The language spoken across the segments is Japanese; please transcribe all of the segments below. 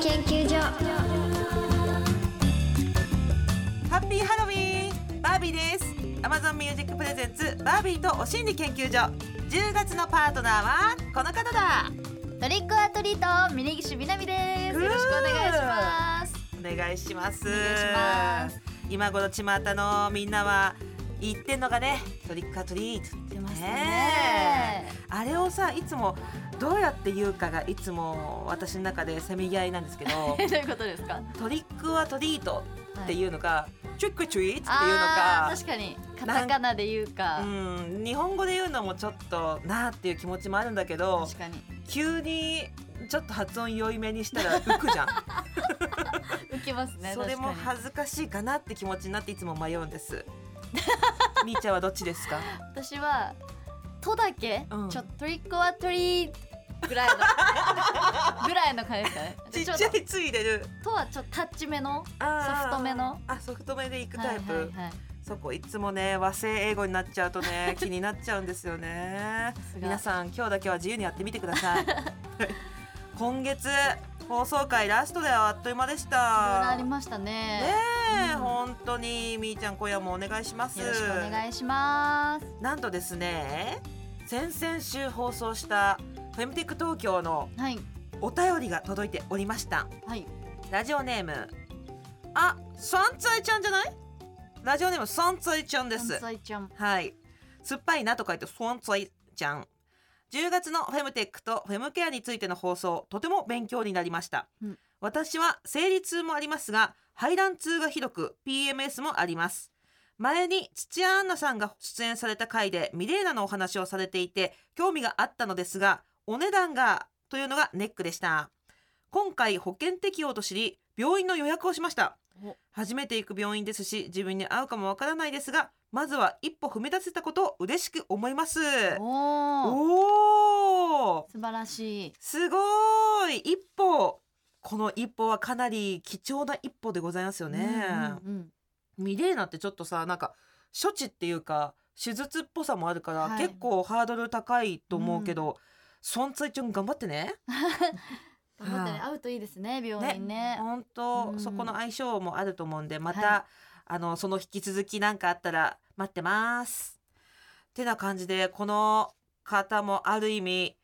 研究所。ハッピーハロウィンバービーです。Amazon Music Presents バービーとお心理研究所。10月のパートナーはこの方だ。トリックアトリート峯岸みなみです。よろしくお願いします。お願いします。お願いします。今頃巷のみんなは言ってんのがね。トリックアトリート出ましたね。ねあれをさいつもどうやって言うかがいつも私の中でせめぎ合いなんですけど。どういうことですか？トリックアトリートっていうのか、トリックトリートっていうのあかー確かに。カタカナで言うか。うん、日本語で言うのもちょっとなあっていう気持ちもあるんだけど確かに。急にちょっと発音良いめにしたら浮くじゃん。浮きますね それも恥ずかしいかなって気持ちになっていつも迷うんです みーちゃんはどっちですか？私は「と」だけ、うん。ちょっとトリックアトリーぐらいの ぐらいの感じですかねちっちゃいついでる「と」はちょっとタッチ目のソフトめの。あソフトめでいくタイプ、はいはいはい。そこいつもね和製英語になっちゃうとね気になっちゃうんですよね。皆さん今日だけは自由にやってみてください。今月放送回ラストではあっという間でしいろいろあたりましたね。ねえ、うん。本当にみーちゃん今夜もお願いします。よろしくお願いします。なんとですね先々週放送したフェムテック東京のはい。お便りが届いておりました。はい。ラジオネームあサンツァイちゃんじゃない？ラジオネームサンツァイちゃんです。関西ちゃん。はい。酸っぱいなと書いてサンツァイちゃん10月のフェムテックとフェムケアについての放送とても勉強になりました、うん。私は生理痛もありますが排卵痛がひどく PMS もあります。前に土屋アンナさんが出演された回でミレーナのお話をされていて興味があったのですがお値段がというのがネックでした。今回保険適用と知り病院の予約をしました。お。初めて行く病院ですし自分に合うかもわからないですがまずは一歩踏み出せたことを嬉しく思います。おお素晴らしい。すごい。一歩。この一歩はかなり貴重な一歩でございますよね、うんうんうんミレーナってちょっとさなんか処置っていうか手術っぽさもあるから、はい。結構ハードル高いと思うけど、ソンツイちゃん頑張ってね。頑張ってね。は会うといいですね病院ね。本当、うん。そこの相性もあると思うんでまた、はあのその引き続きなんかあったら待ってます。てな感じでこの方もある意味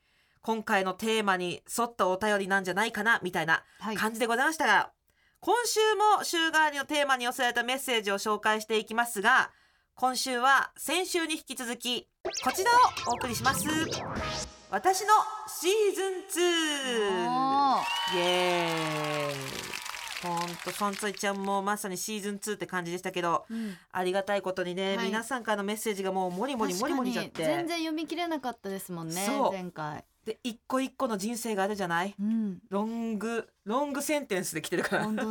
今回のテーマに沿ったお便りなんじゃないかなみたいなはい感じでございましたが、今週も週替わりのテーマに寄せられたメッセージを紹介していきますが今週は先週に引き続きこちらをお送りします。私のシーズン2おーイエーイほんとソンツイちゃんもまさにシーズン2って感じでしたけどうん。ありがたいことにね、はい。皆さんからのメッセージがもうもりもりもりもりじゃって全然読み切れなかったですもんね前回で一個一個の人生があるじゃないうんロングロングセンテンスで来てるから本当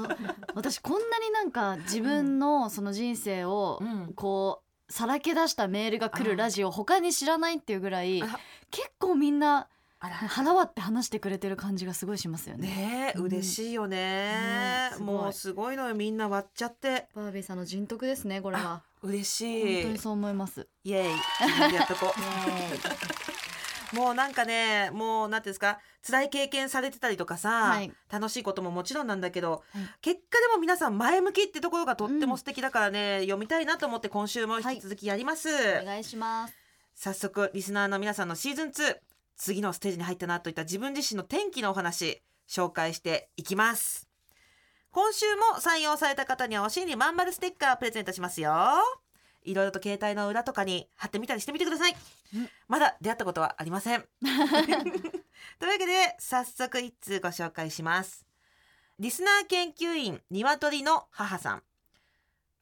私こんなになんか自分のその人生をうんこうさらけ出したメールが来あるラジオ他に知らないっていうぐらいあ結構みんな腹割って話してくれてる感じがすごいしますよね。ねえうん。嬉しいよね。ねい。もうすごいのよみんな割っちゃって。バービーさんの人徳ですねこれは。嬉し本い当にそう思います。イエイ。やっとこう。もうなんかねもうなんていうんですか辛い経験されてたりとかさ、はい。楽しいことももちろんなんだけど、はい。結果でも皆さん前向きってところがとっても素敵だからね、読みたいなと思って今週も引き続きやります、お願いします。早速リスナーの皆さんのシーズン2次のステージに入ったなといった自分自身の転機のお話紹介していきます。今週も採用された方にはお尻にまん丸ステッカープレゼントしますよ。いろいろと携帯の裏とかに貼ってみたりしてみてください。うん。まだ出会ったことはありません。というわけで早速一通ご紹介します。リスナー研究員鶏の母さん。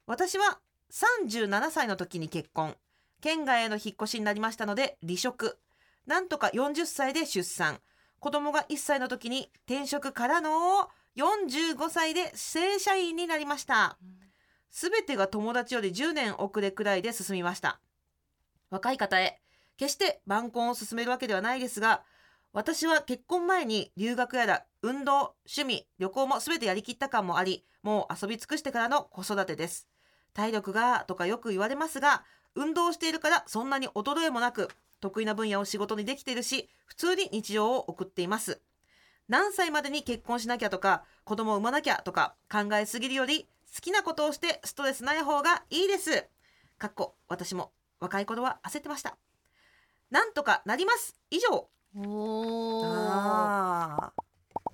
私は37歳の時に結婚。県外への引っ越しになりましたので離職なんとか40歳で出産。子供が1歳の時に転職からの45歳で正社員になりました。すべてが友達より10年遅れくらいで進みました。若い方へ決して晩婚を進めるわけではないですが私は結婚前に留学やら運動趣味旅行も全てやりきった感もありもう遊び尽くしてからの子育てです。体力がとかよく言われますが運動しているからそんなに衰えもなく得意な分野を仕事にできているし普通に日常を送っています。何歳までに結婚しなきゃとか子供を産まなきゃとか考えすぎるより好きなことをしてストレスない方がいいです。かっこ私も若い頃は焦ってました。なんとかなります。以上。おー。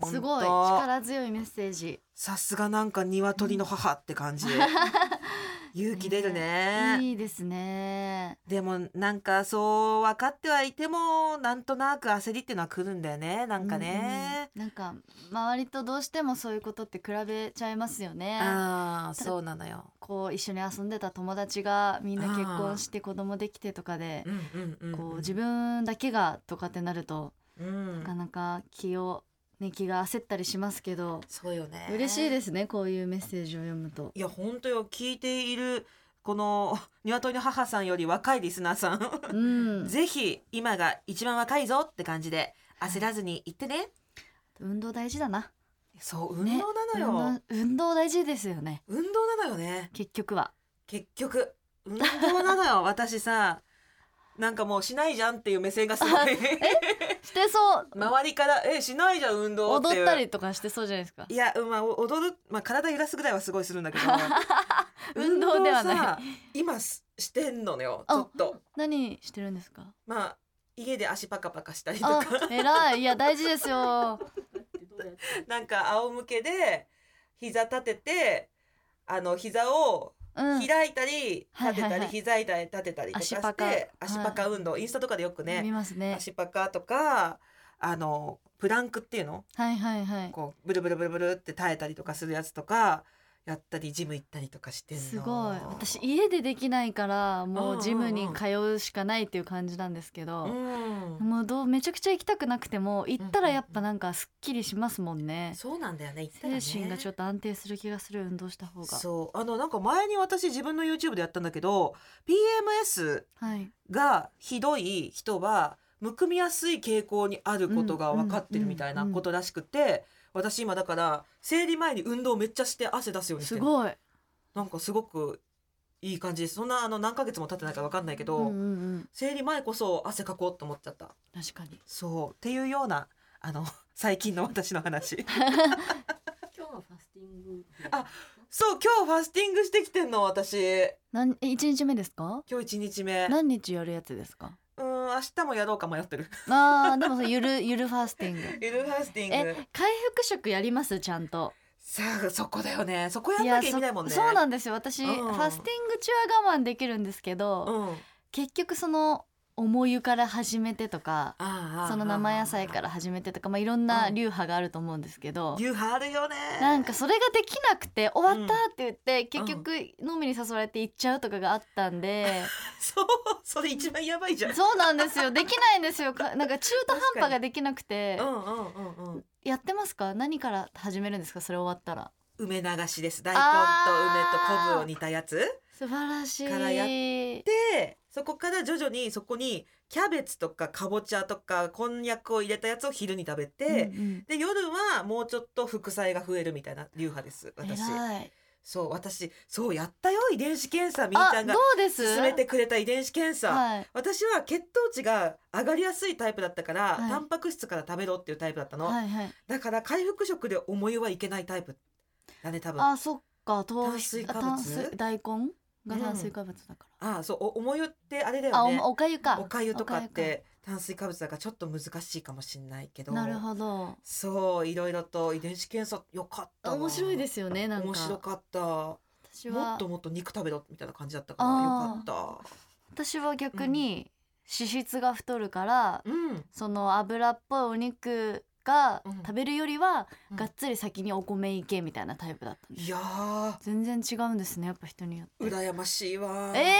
すごい。力強いメッセージ。さすがなんか鶏の母って感じ 勇気出るね。いいですね。でもなんかそう分かってはいてもなんとなく焦りっていうのは来るんだよね。なんかね、うんうん。なんか周りとどうしてもそういうことって比べちゃいますよね。ああそうなのよ。こう一緒に遊んでた友達がみんな結婚して子供できてとかでうんうんうん。こう自分だけがとかってなるとうん。なかなか気をね気が焦ったりしますけどそうよね。嬉しいですねこういうメッセージを読むと。いや本当よ聞いているこの 鶏の母さんより若いリスナーさん。うん。ぜひ今が一番若いぞって感じで焦らずに言ってね、運動大事だな。そう運動なのよ、運動運動大事ですよね。運動なのよね。結局は。結局運動なのよ私さなんかもうしないじゃんっていう目線がすごい。してそう。周りから「えしないじゃん運動」って。いう踊ったりとかしてそうじゃないですか？いや、うんまあ、お踊る、まあ、体揺らすぐらいはすごいするんだけど。運動ではない。今すしてんのよちあょっと。何してるんですか？まあ家で足パカパカしたりとあか偉い。いや大事ですよ。なんか仰向けで膝立ててあの膝をうん。開いたり立てたり、膝いたり立てたりとかして足パカ。足パカ運動、インスタとかでよくね見ますね。足パカとかあのプランクっていうの？はいはいはい。こうブルブルブルブルって耐えたりとかするやつとかやったりジム行ったりとかしてすごい。私家でできないからもうジムに通うしかないっていう感じなんですけど、うん。もうどうめちゃくちゃ行きたくなくても行ったらやっぱなんかすっきりしますもんね、そうなんだよねね。精神がちょっと安定する気がする運動した方が。そう。あのなんか前に私自分の YouTube でやったんだけど PMS はい。がひどい人はむくみやすい傾向にあることが分かってるみたいなことらしくて、私今だから生理前に運動めっちゃして汗出すようにしてるすごい、なんかすごくいい感じです。そんなあの何ヶ月も経ってないから分かんないけど、うんうんうん、生理前こそ汗かこうと思っちゃった。確かに。そう。っていうようなあの 最近の私の話。今日はファスティングあそう今日ファスティングしてきてんの私。なんえ一日目ですか？今日1日目。何日やるやつですか？うん明日もやろうか迷ってる。あーでもゆる ゆるファースティング。ゆるファスティング。え回復食やります？ちゃんと。さあそこだよね。そこやんなきゃ意味ないもんね。そそうなんですよ。私、うん。ファスティング中は我慢できるんですけど、うん。結局その重湯から始めてとかその生野菜から始めてとか、まあ、いろんな流派があると思うんですけど、流派あるよね。なんかそれができなくて終わったって言って、うん。結局飲みに誘われて行っちゃうとかがあったんで、そうそれ一番やばいじゃん。そうなんですよ。できないんですよ。か なんか中途半端ができなくて。うんうんうんうん。やってますか？何から始めるんですか？それ終わったら。梅流しです。大根と梅と昆布を煮たやつ。素晴らしい。からやでそこから徐々にそこにキャベツとかかぼちゃとかこんにゃくを入れたやつを昼に食べて、うんうん。で夜はもうちょっと副菜が増えるみたいな流派です私。そう私そうやったよ遺伝子検査みーちゃんがうです？勧めてくれた遺伝子検査、はい。私は血糖値が上がりやすいタイプだったから、はい。タンパク質から食べろっていうタイプだったの、はいはい。だから回復食で重湯はいけないタイプだね多分。ああそっか糖炭水化物？大根？が炭水化物だから、あそうお重湯ってあれだあよね。おおかゆか。おかゆとかって炭水化物だからちょっと難しいかもしれないけど。なるほど。そういろいろと遺伝子検査よかったわ面白いですよねなんか。面白かった。も私は。っともっと肉食べろみたいな感じだったからあよかっ私は逆に脂質が太るから、たうん。その油っぽいお肉がうん。食べるよりは、うん。がっつり先にお米いけみたいなタイプだったんです。いやー。全然違うんですねやっぱ人によって。羨ましいわえー、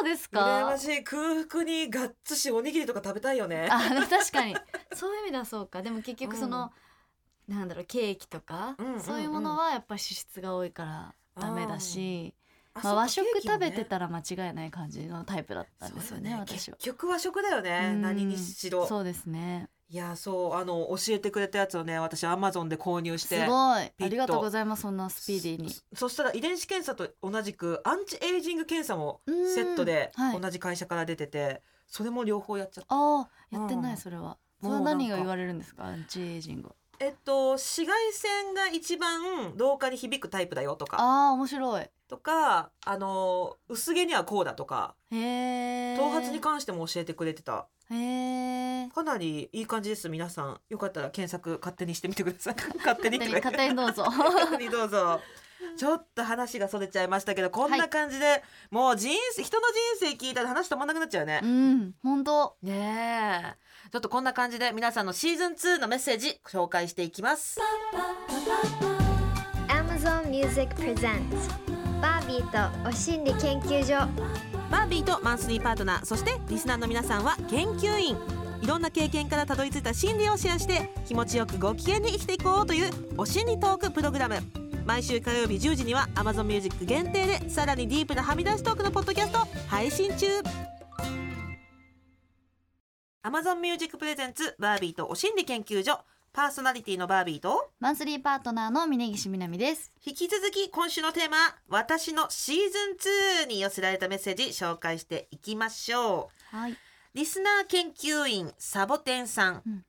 そうですか？羨ましい。空腹にがっつしおにぎりとか食べたいよね。あ確かに。そういう意味ではそうか。でも結局その、なんだろうケーキとか、うんうんうん。そういうものはやっぱ脂質が多いからダメだし、まあ、和食食べてたら間違いない感じのタイプだったんですよねそうだ私は。結。局和食だよね。うん。何にしろ。そうですねいやそうあの教えてくれたやつをね私アマゾンで購入しすてごい。ありがとうございますそんなスピーディーに。そそしたら遺伝子検査と同じくアンチエイジング検査もうん。セットではい。同じ会社から出てて、それも両方やっちゃった。ああやってなうん。いそれは。それは何が言われるんですかアンチエイジング。えっと紫外線が一番老化に響くタイプだよとか。あー面白い。とかあの薄毛にはこうだとか。頭髪に関しても教えてくれてたへえかなりいい感じです。皆さんよかったら検索勝手にしてみてください。勝手に勝手にどうぞ。勝手にどうぞ。ちょっと話がそれちゃいましたけどこんな感じで、もう人生人の人生聞いたら話止まんなくなっちゃうね。う、ん本当ねえ。ちょっとこんな感じで皆さんのシーズン2のメッセージ紹介していきます。Amazon Music Presents バービーとお心理研究所バービーとマンスリーパートナーそしてリスナーの皆さんは研究員。いろんな経験からたどり着いた心理をシェアして気持ちよくご機嫌に生きていこうというお心理トークプログラム。毎週火曜日10時には Amazon Music 限定でさらにディープなはみ出しトークのポッドキャスト配信中。Amazon Music プレゼンツバービーとお心理研究所。パーソナリティのバービーとマンスリーパートナーの峯岸みなみです。引き続き今週のテーマ私のシーズン2に寄せられたメッセージ紹介していきましょう。はい。リスナー研究員サボテンさん、うん。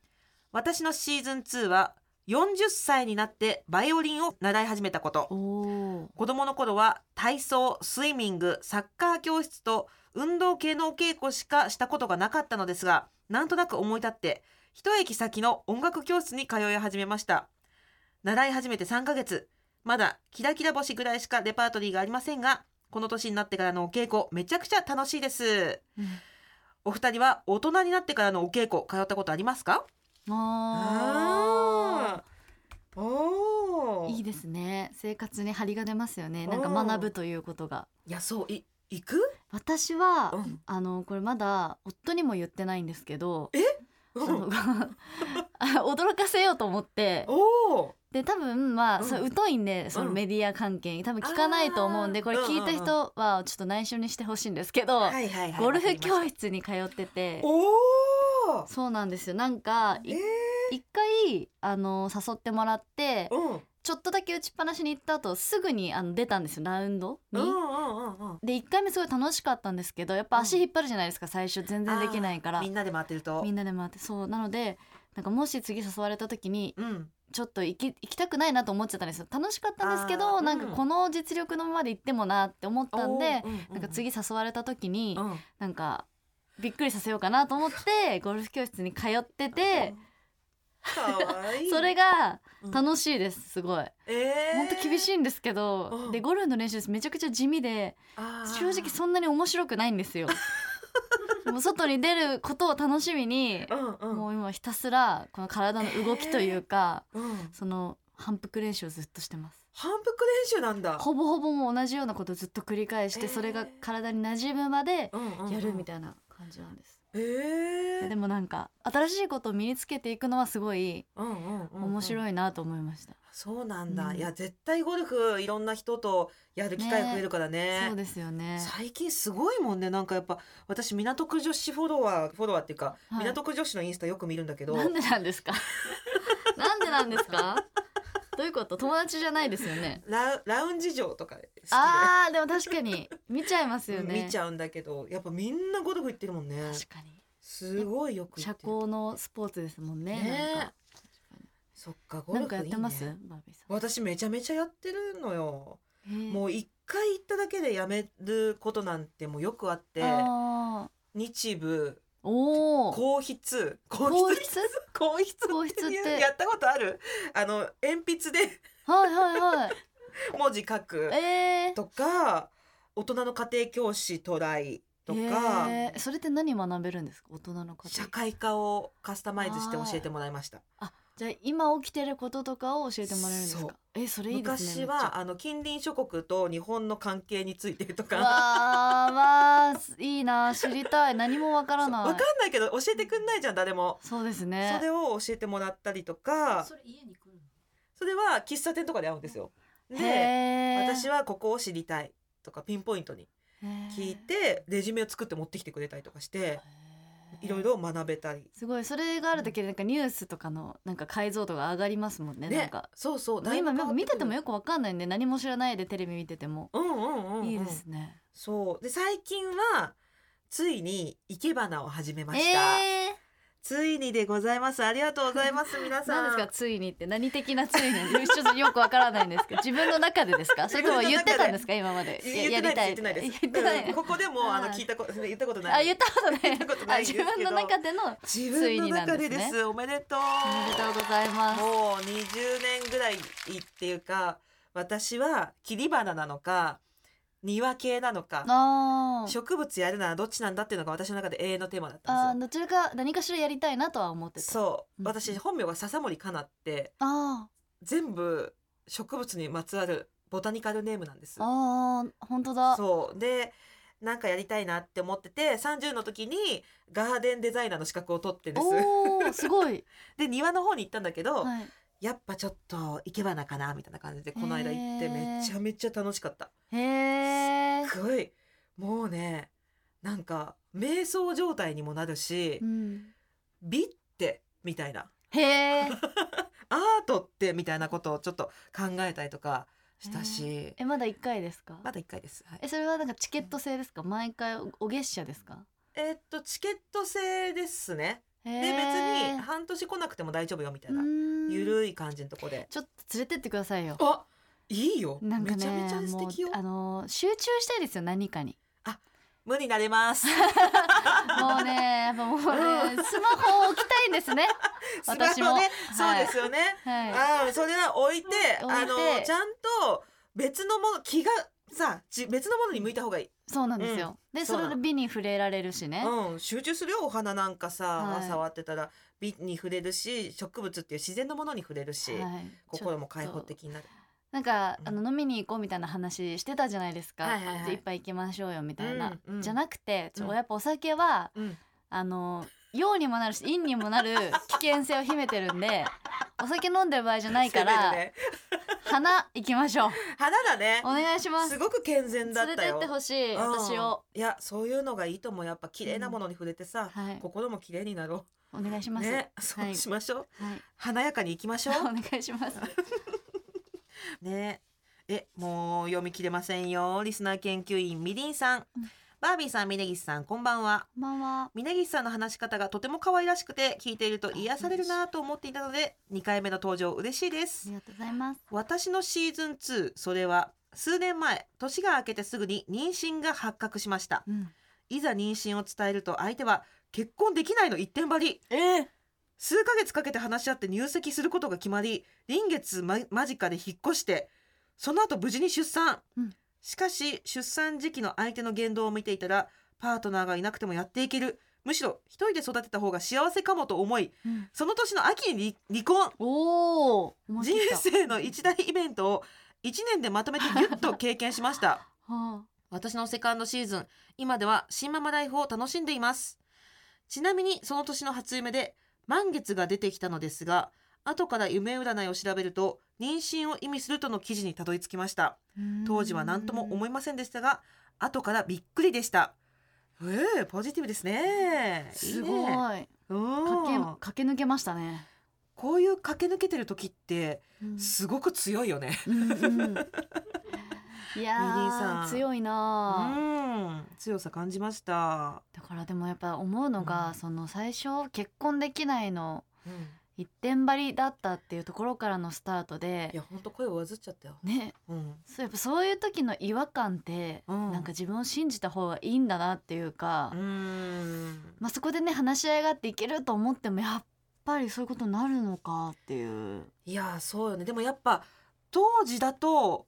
私のシーズン2は40歳になってバイオリンを習い始めたこと。子供の頃は体操スイミングサッカー教室と運動系のお稽古しかしたことがなかったのですがなんとなく思い立って一駅先の音楽教室に通い始めました。習い始めて3ヶ月。まだキラキラ星ぐらいしかレパートリーがありませんがこの年になってからのお稽古めちゃくちゃ楽しいです。お二人は大人になってからのお稽古通ったことありますか？ああおー。いいですね。生活に張りが出ますよね。なんか学ぶということが。いやそう。い行く？私は、うん。あのこれまだ夫にも言ってないんですけどあのあ驚かせようと思って。おおで多分まあ、うん。そう疎いんでそのうん。メディア関係に。多分聞かないと思うんでこれ聞いた人はちょっと内緒にしてほしいんですけど、はいはいはいゴルフ教室室に通ってて。そうなんですよ。なんかいえ一回あの誘ってもらってー、うん。ちょっとだけ打ちっぱなしに行った後すぐにあの出たんですよラウンドに。うんうんうんうん。で1回目すごい楽しかったんですけどやっぱ足引っ張るじゃないですか最初全然できないから。みんなで回ってると。みんなで回ってそうなのでなんかもし次誘われた時にうん。ちょっと行き行きたくないなと思っちゃったんですよ。楽しかったんですけあーどなんかうんこの実力のままで行ってもなって思ったんでおーううなんか次誘われた時にうん。なんかびっくりさせようかなと思ってゴルフ教室に通ってていい。それがうん。楽しいですすごい。えー。本当厳しいんですけどうん。でゴルフの練習めちゃくちゃ地味で正直そんなに面白くないんですよ。もう外に出ることを楽しみにうんうん。もう今ひたすらこの体の動きというかうん。その反復練習をずっとしてます。反復練習なんだ。ほぼほぼもう同じようなことをずっと繰り返してえー。それが体に馴染むまでやるみたたいな感じなんですえー。でもなんか新しいことを身につけていくのはすごい面白いなと思いました。そうなんだ、うん。いや絶対ゴルフいろんな人とやる機会増えるからねそうですよね。最近すごいもんね。なんかやっぱ私港区女子フォロワーフォロワーっていうか、はい。港区女子のインスタよく見るんだけど。なんでなんですか？なんでなんですか？どういうこと？友達じゃないですよね？ラウラウンジ嬢とか好きで。あーでも確かに。見ちゃいますよね。見ちゃうんだけどやっぱみんなゴルフ行ってるもんね。確かに。すごいよく行社交のスポーツですもんねねそっかゴルなんフいい、ね、かやってます？バービーさ私めちゃめちゃやってるのよ。もう一回行っただけでやめることなんてもうよくあって。日舞おお硬筆硬皇筆室硬筆ってやったことある？あの鉛筆で。はいはいはい。文字書く。えー。とか大人の家庭教師トライとか、へー。それって何学べるんですか？大人の方社会科をカスタマイズして教えてもらいました。あじゃあ今起きてることとかを教えてもらえるんですか？えそれいいですね昔はあの近隣諸国と日本の関係についてとか。わあわあいいな知りたい。何もわからない。わかんないけど教えてくんないじゃん誰も、そうですね。それを教えてもらったりとか。それ家に来るの？それは喫茶店とかで会うんですよ。で私はここを知りたいとかピンポイントに聞いてレジュメを作って持ってきてくれたりとかしていろいろ学べたり。すごい。それがあるだけでなんかニュースとかのなんか解像度が上がりますもんねなんか。そうそう今見ててもよよくわかんないんで何も知らないでテレビ見てても。うんうんうん、うん、いいですね。そう。で最近はついに生け花を始めました、えついにでございます。ありがとうございます 皆さん。何ですかついにって？何的なついに？ちょっとよくわからないんですけど 自分の中で。ですかそれとも言ってたんですか？今まで。言ってないです言ってないです。言ってない。うんここでもあのはい聞いたこと 言ったことない。あ言ったことない。自分の中での自つい分のになんですね。中でです。おめでとう。おめでとうございます。もう20年ぐらいっていうか私は切り花なのか庭系なのか植物やるならどっちなんだっていうのが私の中で永遠のテーマだったんでどちらか何かしらやりたいなとは思ってそう。うん。私本名が笹森かなってあ全部植物にまつわるボタニカルネームなんですーあー本当だ。そう。でなんかやりたいなって思ってて30の時にガーデンデザイナーの資格を取ってんです。すごい、で庭の方に行ったんだけど、はい、やっぱちょっと生け花かなみたいな感じでこの間行ってめちゃめちゃ楽しかった。へえすごいもうねなんか瞑想状態にもなるし、うん、美ってみたいな。へえ アートってみたいなことをちょっと考えたりとかしたし、えまだ一回ですか？まだ一回です、はい。えそれはなんかチケット制ですか？毎回おお月謝ですか？えーっとチケット制ですねでで別に半年来なくても大丈夫よみたいなゆるい感じのとこで。ちょっと連れてってくださいよ。あいいよ。なんかねめちゃめちゃ素敵よ。あのー集中したいですよ何かに。無になれます。もうねやっぱもうねスマホを置きたいんですね。私 もスマホね。そうはい。ですよね、はい。ああそれは置いて置いて。あのちゃんと別のもの気がさち別のものに向いた方がいい、そうなんですよ、でそうなの。それで美に触れられるしね、うん、集中するよお花なんかさ、はい。触ってたら美に触れるし植物っていう自然のものに触れるし、はい。心も開放的になる。なんか、うん。あの飲みに行こうみたいな話してたじゃないですか、はいはいはい。で一杯行きましょうよみたいな、うんうん。じゃなくてちょうん。やっぱお酒はうん。あの陽にもなるし陰にもなる 危険性を秘めてるんでお酒飲んでる場合じゃないから、攻めるね。花行きましょう。花だね。お願いします。すごく健全だったよ。連れてってほしいうん。私を。いやそういうのがいいと思う。やっぱ綺麗なものに触れてさ、はい。心も綺麗になろお願いします、うね。はい。そうしましょう、はい。華やかにいきましょ お願いします。うね。えもう読み切れませんよ。リスナー研究員みりんさんバービーさん峯岸さんこんばんは。こんばんは。峯岸さんの話し方がとても可愛らしくて聞いていると癒されるなと思っていたので2回目の登場嬉しいであすりがとうございます。私のシーズン2それは数年前年が明けてすぐに妊娠が発覚しました。うん。いざ妊娠を伝えると相手は結婚できないの一点張り。えー、数ヶ月かけて話し合って入籍することが決まり臨月ま間近で引っ越してその後無事に出産、うんしかし出産時期の相手の言動を見ていたらパートナーがいなくてもやっていける。むしろ一人で育てた方が幸せかもと思いうん。その年の秋に離離婚。おお人生の一大イベントを1年でまとめてギュッと経験しました。は私のセカンドシーズン今では新ママライフを楽しんでいます。ちなみにその年の初夢で満月が出てきたのですが後から夢占いを調べると妊娠を意味するとの記事にたどり着きました。あ当時は何とも思いいませんでしたが後からびっくりでした。ええポジティブですね。すごい。いいねうん。駆け抜けましたね、こういう駆け抜けてる時ってうん。すごく強いよね。うんうん。いやミリーさん。ー強いうなー、ん。強さ感じました、だからでもやっぱ思うのが、うん。その最初結婚できないのうん一点張りだったっていうところからのスタートいでや本当声をわずっちゃったよ、ね。うん、そうやっぱそういう時の違和感って、うん。なんか自分を信じた方がいいんだなっていうか、うーん。まあ、そこでね話し合いがあっていけると思ってもやっぱりそういうことになるのかっていう。いやーそうよね。でもやっぱ当時だと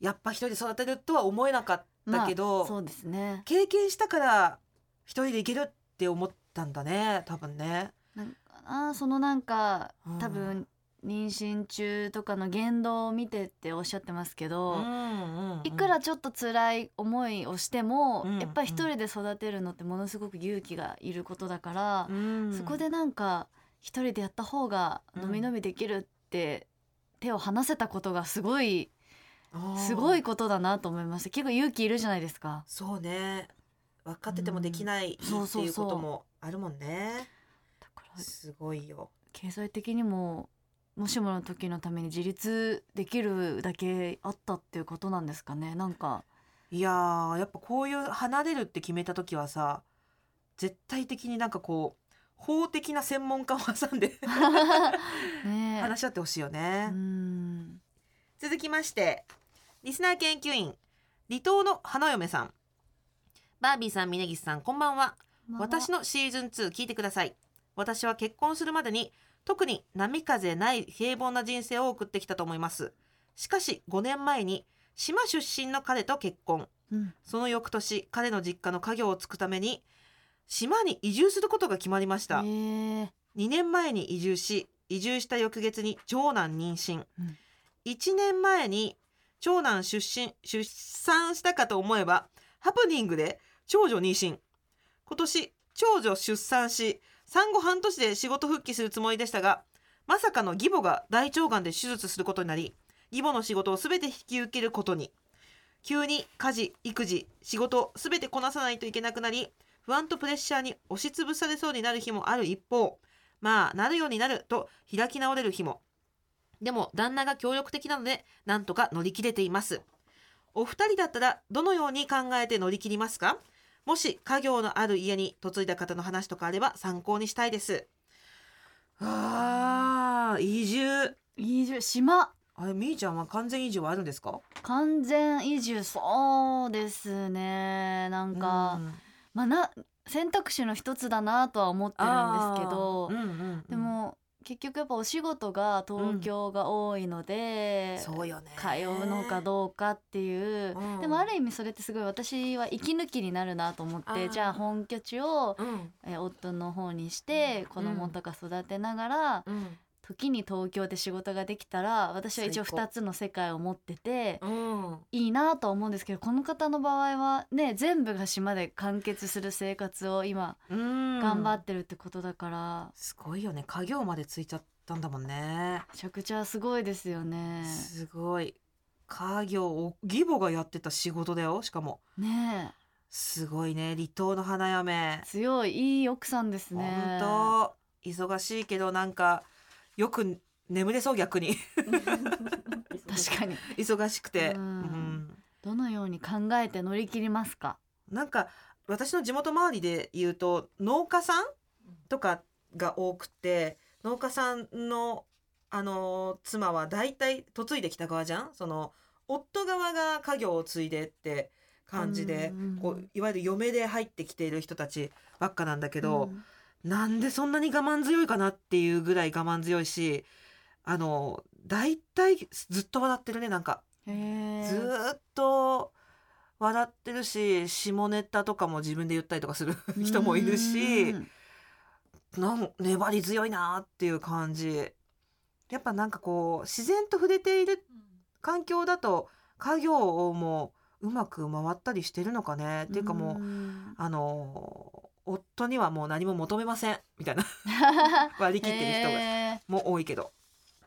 やっぱ一人で育てるとは思えなかったけど、まあそうですね。経験したから一人でいけるって思ったんだね多分ね。なんかなそのなんかうん。多分妊娠中とかの言動を見てっておっしゃってますけど、んいくらちょっと辛い思いをしても、うんやっぱり一人で育てるのってものすごく勇気がいることだから、うん。そこでなんか一人でやった方がのびのびできるって手を離せたことがすごいすごいことだなと思いました。結構勇気いるじゃないですか。そうね。分かっててもできないってそうそうそういうこともあるもんねすごいよ。経済的にももしもの時のために自立できるだけあったっていうことなんですかね？なんか。いやーやっぱこういう離れるって決めた時はさ絶対的になんかこう法的な専門家を挟んで 話し合ってほしいよね、うん。続きましてリスナー研究員離島の花嫁さん。バービーさん峯岸さんこんばんは。私のシーズン2聞いてください私は結婚するまでに特に波風ない平凡な人生を送ってきたと思います。しかし5年前に島出身の彼と結婚。うん。その翌年彼の実家の家業を継ぐために島に移住することが決まりました、へえ2年前に移住し移住した翌月に長男妊娠、うん。1年前に長男出身出産したかと思えばハプニングで長女妊娠。今年長女出産し産後半年で仕事復帰するつもりでしたがまさかの義母が大腸がんで手術することになり義母の仕事を全て引き受けることに。急に家事育児仕事全てこなさないといけなくなり不安とプレッシャーに押しつぶされそうになる日もある一方まあなるようになると開き直れる日も。でも旦那が協力的なのでなんとか乗り切れています。お二人だったらどのように考えて乗り切りますか？もし家業のある家に嫁いだ方の話とかあれば参考にしたいです。あー移住。移住島。あれみーちゃんは完全移住はあるんですか？完全移住そうですね。なんか、うん。まあな選択肢の一つだなとは思ってるんですけど、うんうんうん。でも結局やっぱお仕事が東京が多いので、そうよね。通うのかどうかっていう、うん。でもある意味それってすごい私は息抜きになるなと思ってじゃあ本拠地を、うん。えー夫の方にして子供とか育てながら、うん時に東京で仕事ができたら私は一応最高。2つの世界を持っててうん。いいなとは思うんですけどこの方の場合はね全部が島で完結する生活を今うん。頑張ってるってことだから、すごいよね。家業までついちゃったんだもんね。めちゃくちゃすごいですよね。すごい。家業を義母がやってた仕事だよしかも。ねすごいね。離島の花嫁。え強いいい奥さんですね。本当。忙しいけどなんかよく眠れそう逆に。確かに。忙しくて、どのように考えて乗り切りますか？なんか私の地元周りで言うと農家さんとかが多くて農家さんのあの妻は大体嫁いできた側じゃん？その夫側が家業を継いでって感じでこういわゆる嫁で入ってきている人たちばっかなんだけど、うんなんでそんなに我慢強いかなっていうぐらい我慢強いしあの大体ずっと笑ってるねなんか。ずーっと笑ってるし下ネタとかも自分で言ったりとかする人もいるしうんなん粘り強いなっていう感じ。やっぱなんかこう自然と触れている環境だと家業もうまく回ったりしてるのかね。っていうかもう、ん。あの夫にはもう何も求めません。みたいな。割り切ってる人も多いけど、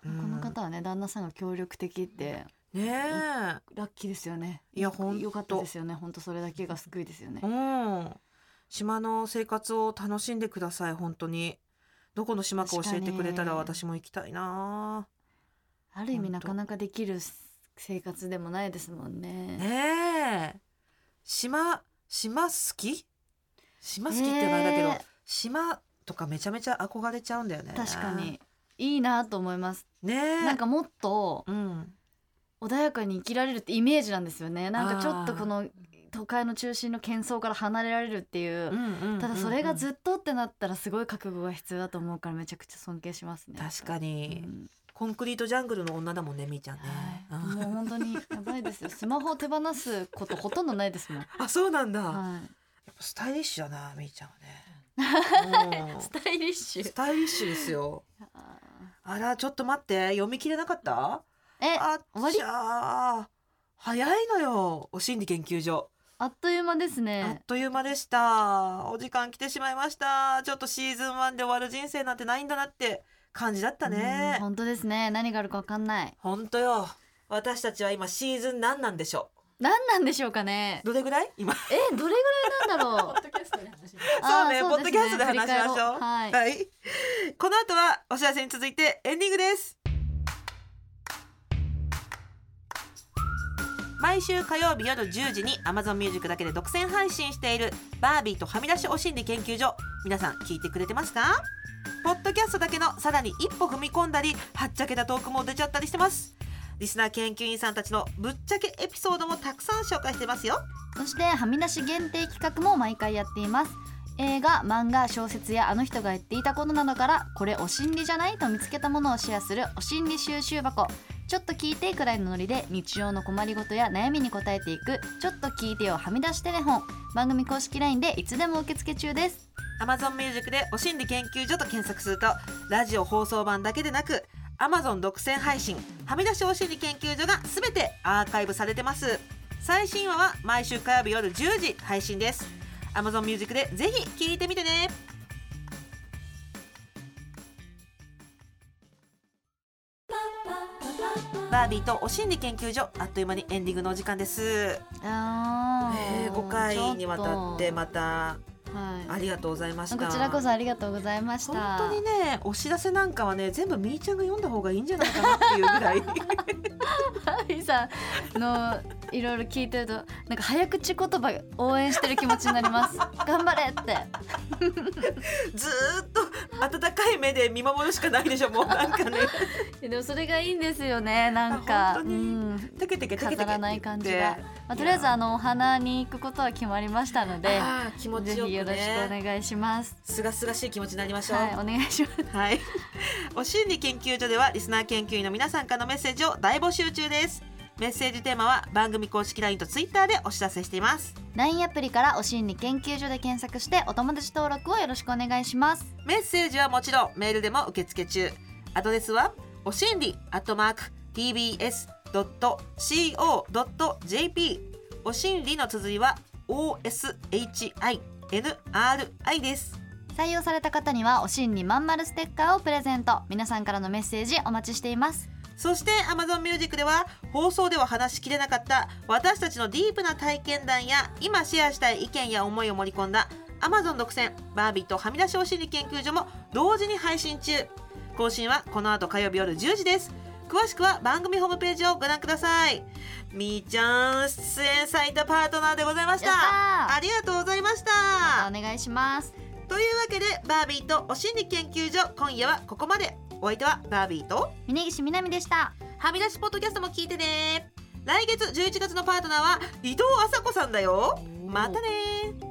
えこの方はね旦那さんが協力的って。うんねラッキーですよね。いやほんと。よかったですよね。本当それだけが救いですよね。え。うん。島の生活を楽しんでください本当に。どこの島か教えてくれたら私も行きたいな。ある意味なかなかできる生活でもないですもんね。ねえ。島島好き？島好きってあれだけど、島とかめちゃめちゃ憧れちゃうんだよね。確かに。いいなと思います。ねえ。なんかもっとうん。穏やかに生きられるってイメージなんですよね。なんかちょっとこの都会の中心の喧騒から離れられるっていう。ただそれがずっとってなったらすごい覚悟が必要だと思うからめちゃくちゃ尊敬しますね。確かに、うん。コンクリートジャングルの女だもんねみーちゃんね、はい、うん。もう本当にやばいですよ。スマホを手放すことほとんどないですもん。あそうなんだ、やはっぱスタイリッシュだなみーちゃんはね。うんい。スタイリッシスタイリッシュですよ。あらちょっと待って読み切れなかった？え、あ終わり？じゃあ早いのよお心理研究所。あっという間ですあっね。という間でした。お時間来てしまいました。ちょっとシーズン1で終わる人生なんてないんだなって感じだったうんね本当ですね。何があるかわかんない。ほんとよ。私たちは今シーズン何なんでしょ何なんでしょうかねう。どれぐらい？今え、どれぐらいなんだろうポ。ッドキャストで話します。そうねポッドキャストで話しましょう振り返ろはい。はい。この後はお知らせに続いてエンディングです。毎週火曜日夜10時に Amazon Music だけで独占配信しているバービーとはみ出しお心理研究所皆さん聞いてくれてますか？ポッドキャストだけのさらに一歩踏み込んだりはっちゃけたトークも出ちゃったりしてますリスナー研究員さんたちのぶっちゃけエピソードもたくさん紹介してますよ。そしてはみ出し限定企画も毎回やっています。映画漫画小説やあの人が言っていたことなどからこれお心理じゃないと見つけたものをシェアするお心理収集箱。ちょっと聞いてくらいのノリで日常の困りごとや悩みに答えていくちょっと聞いてよはみ出しテレフォン。番組公式 LINE でいつでも受付中です。Amazon Music でお心理研究所と検索するとラジオ放送版だけでなく Amazon 独占配信はみ出しお心理研究所がすべてアーカイブされてます。最新話は毎週火曜日夜10時配信です。Amazon Music でぜひ聞いてみてね。バービーとお心理研究所あっという間にエンディングのお時間です、あえー、5回にわたってまたはい。ありがとうございました。こちらこそありがとうございました。本当にねお知らせなんかはね全部みーちゃんが読んだ方がいいんじゃないかなっていうぐらい。ハリーさんのいろいろ聞いてるとなんか早口言葉応援してる気持ちになります。頑張れって。ずーっと温かい目で見守るしかないでしょもうなんかね。でもそれがいいんですよねなんか。あ本当に。うん。テケテケテ飾らない感じが、まあ、とりあえずあのお花に行くことは決まりましたので気持ちよく。ぜひよろしくおね願いしますすがすがしい気持ちになりましょうはいお願いしますはい。お心理研究所ではリスナー研究員の皆さんからのメッセージを大募集中です。メッセージテーマは番組公式 LINE と Twitter でお知らせしています。LINE アプリからお心理研究所で検索してお友達登録をよろしくお願いしますメッセージはもちろんメールでも受付中。アドレスはおしんりアットマーク tbs.co.jp おしんりの綴りは oshinri です。採用された方にはお心理まんまるステッカーをプレゼント。皆さんからのメッセージお待ちしています。そして Amazon Music では放送では話しきれなかった私たちのディープな体験談や今シェアしたい意見や思いを盛り込んだ Amazon 独占バービーとはみ出しお心理研究所も同時に配信中。更新はこの後火曜日夜10時です詳しくは番組ホームページをご覧ください。みーちゃん出演サイトパートナーでございました。ありがとうございました。またお願いします。というわけでバービーとお心理研究所今夜はここまで。お相手はバービーと峯岸みなみでした。はみ出しポッドキャストも聞いてね。来月11月のパートナーは伊藤麻子さんだよ。またね